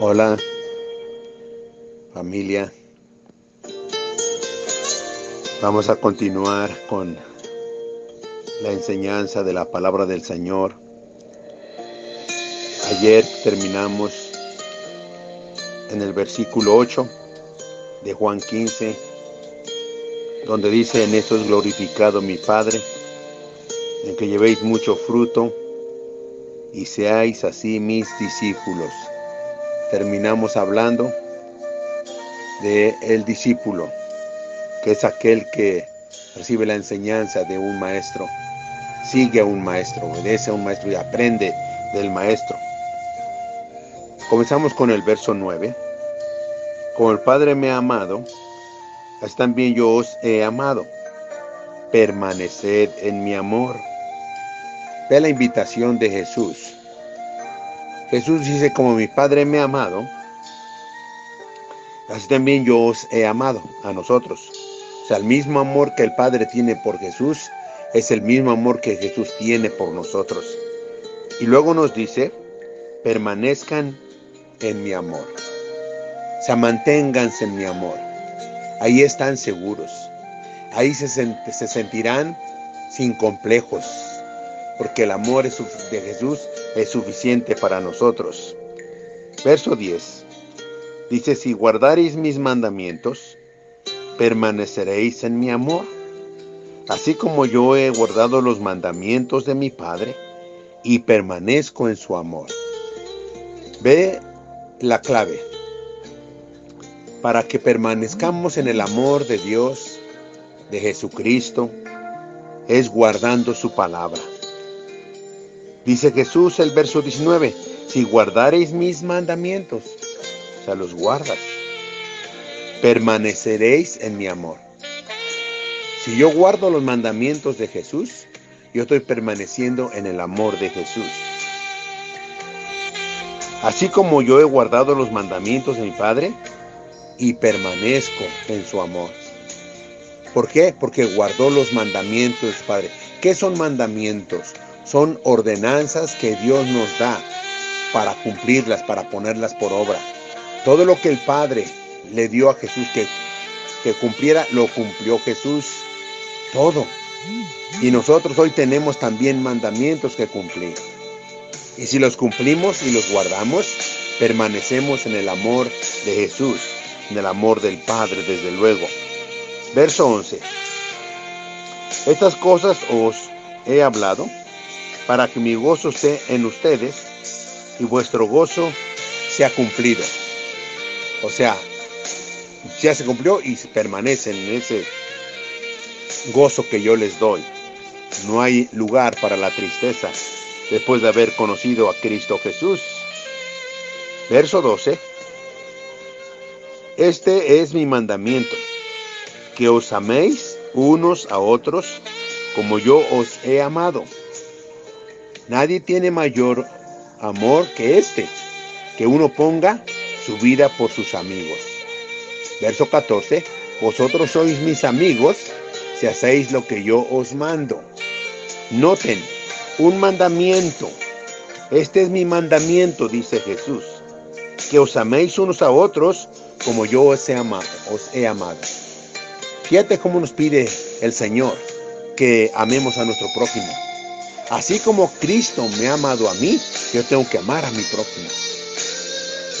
Hola, familia. Vamos a continuar con la enseñanza de la palabra del Señor. Ayer terminamos en el versículo 8 de Juan 15, donde dice, en esto es glorificado mi Padre, en que llevéis mucho fruto y seáis así mis discípulos. Terminamos hablando de el discípulo, que es aquel que recibe la enseñanza de un maestro, sigue a un maestro, obedece a un maestro y aprende del maestro. Comenzamos con el verso 9. Como el Padre me ha amado, así también yo os he amado. Permaneced en mi amor. Ve la invitación de Jesús. Jesús dice, como mi Padre me ha amado, así también yo os he amado a nosotros. O sea, el mismo amor que el Padre tiene por Jesús es el mismo amor que Jesús tiene por nosotros. Y luego nos dice, permanezcan en mi amor. O sea, manténganse en mi amor. Ahí están seguros. Ahí se, se sentirán sin complejos, porque el amor de Jesús es suficiente para nosotros. Verso 10. Dice, si guardaréis mis mandamientos, permaneceréis en mi amor, así como yo he guardado los mandamientos de mi Padre y permanezco en su amor. Ve la clave para que permanezcamos en el amor de Dios, de Jesucristo, es guardando su palabra. Dice Jesús el verso 19, si guardareis mis mandamientos, o sea, los guardas, permaneceréis en mi amor. Si yo guardo los mandamientos de Jesús, yo estoy permaneciendo en el amor de Jesús. Así como yo he guardado los mandamientos de mi Padre y permanezco en su amor. ¿Por qué? Porque guardó los mandamientos, Padre. ¿Qué son mandamientos? Son ordenanzas que Dios nos da para cumplirlas, para ponerlas por obra. Todo lo que el Padre le dio a Jesús que, que cumpliera, lo cumplió Jesús. Todo. Y nosotros hoy tenemos también mandamientos que cumplir. Y si los cumplimos y los guardamos, permanecemos en el amor de Jesús, en el amor del Padre, desde luego. Verso 11. Estas cosas os he hablado para que mi gozo esté en ustedes y vuestro gozo sea cumplido. O sea, ya se cumplió y permanecen en ese gozo que yo les doy. No hay lugar para la tristeza después de haber conocido a Cristo Jesús. Verso 12. Este es mi mandamiento, que os améis unos a otros como yo os he amado. Nadie tiene mayor amor que este, que uno ponga su vida por sus amigos. Verso 14, vosotros sois mis amigos si hacéis lo que yo os mando. Noten, un mandamiento. Este es mi mandamiento, dice Jesús, que os améis unos a otros como yo os he amado. Fíjate cómo nos pide el Señor que amemos a nuestro prójimo. Así como Cristo me ha amado a mí, yo tengo que amar a mi prójimo.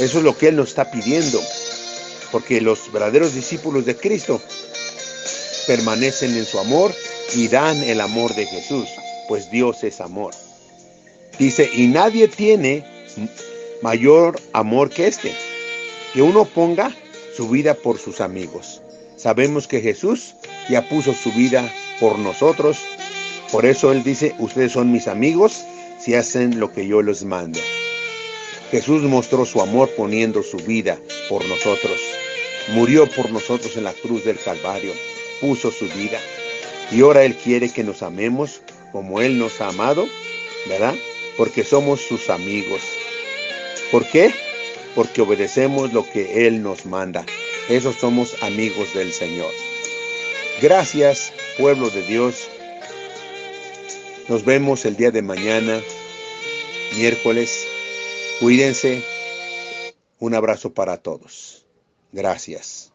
Eso es lo que Él nos está pidiendo, porque los verdaderos discípulos de Cristo permanecen en su amor y dan el amor de Jesús, pues Dios es amor. Dice, y nadie tiene mayor amor que este, que uno ponga su vida por sus amigos. Sabemos que Jesús ya puso su vida por nosotros por eso Él dice, ustedes son mis amigos si hacen lo que yo les mando. Jesús mostró su amor poniendo su vida por nosotros. Murió por nosotros en la cruz del Calvario. Puso su vida. Y ahora Él quiere que nos amemos como Él nos ha amado, ¿verdad? Porque somos sus amigos. ¿Por qué? Porque obedecemos lo que Él nos manda. Esos somos amigos del Señor. Gracias, pueblo de Dios nos vemos el día de mañana, miércoles. Cuídense. Un abrazo para todos. Gracias.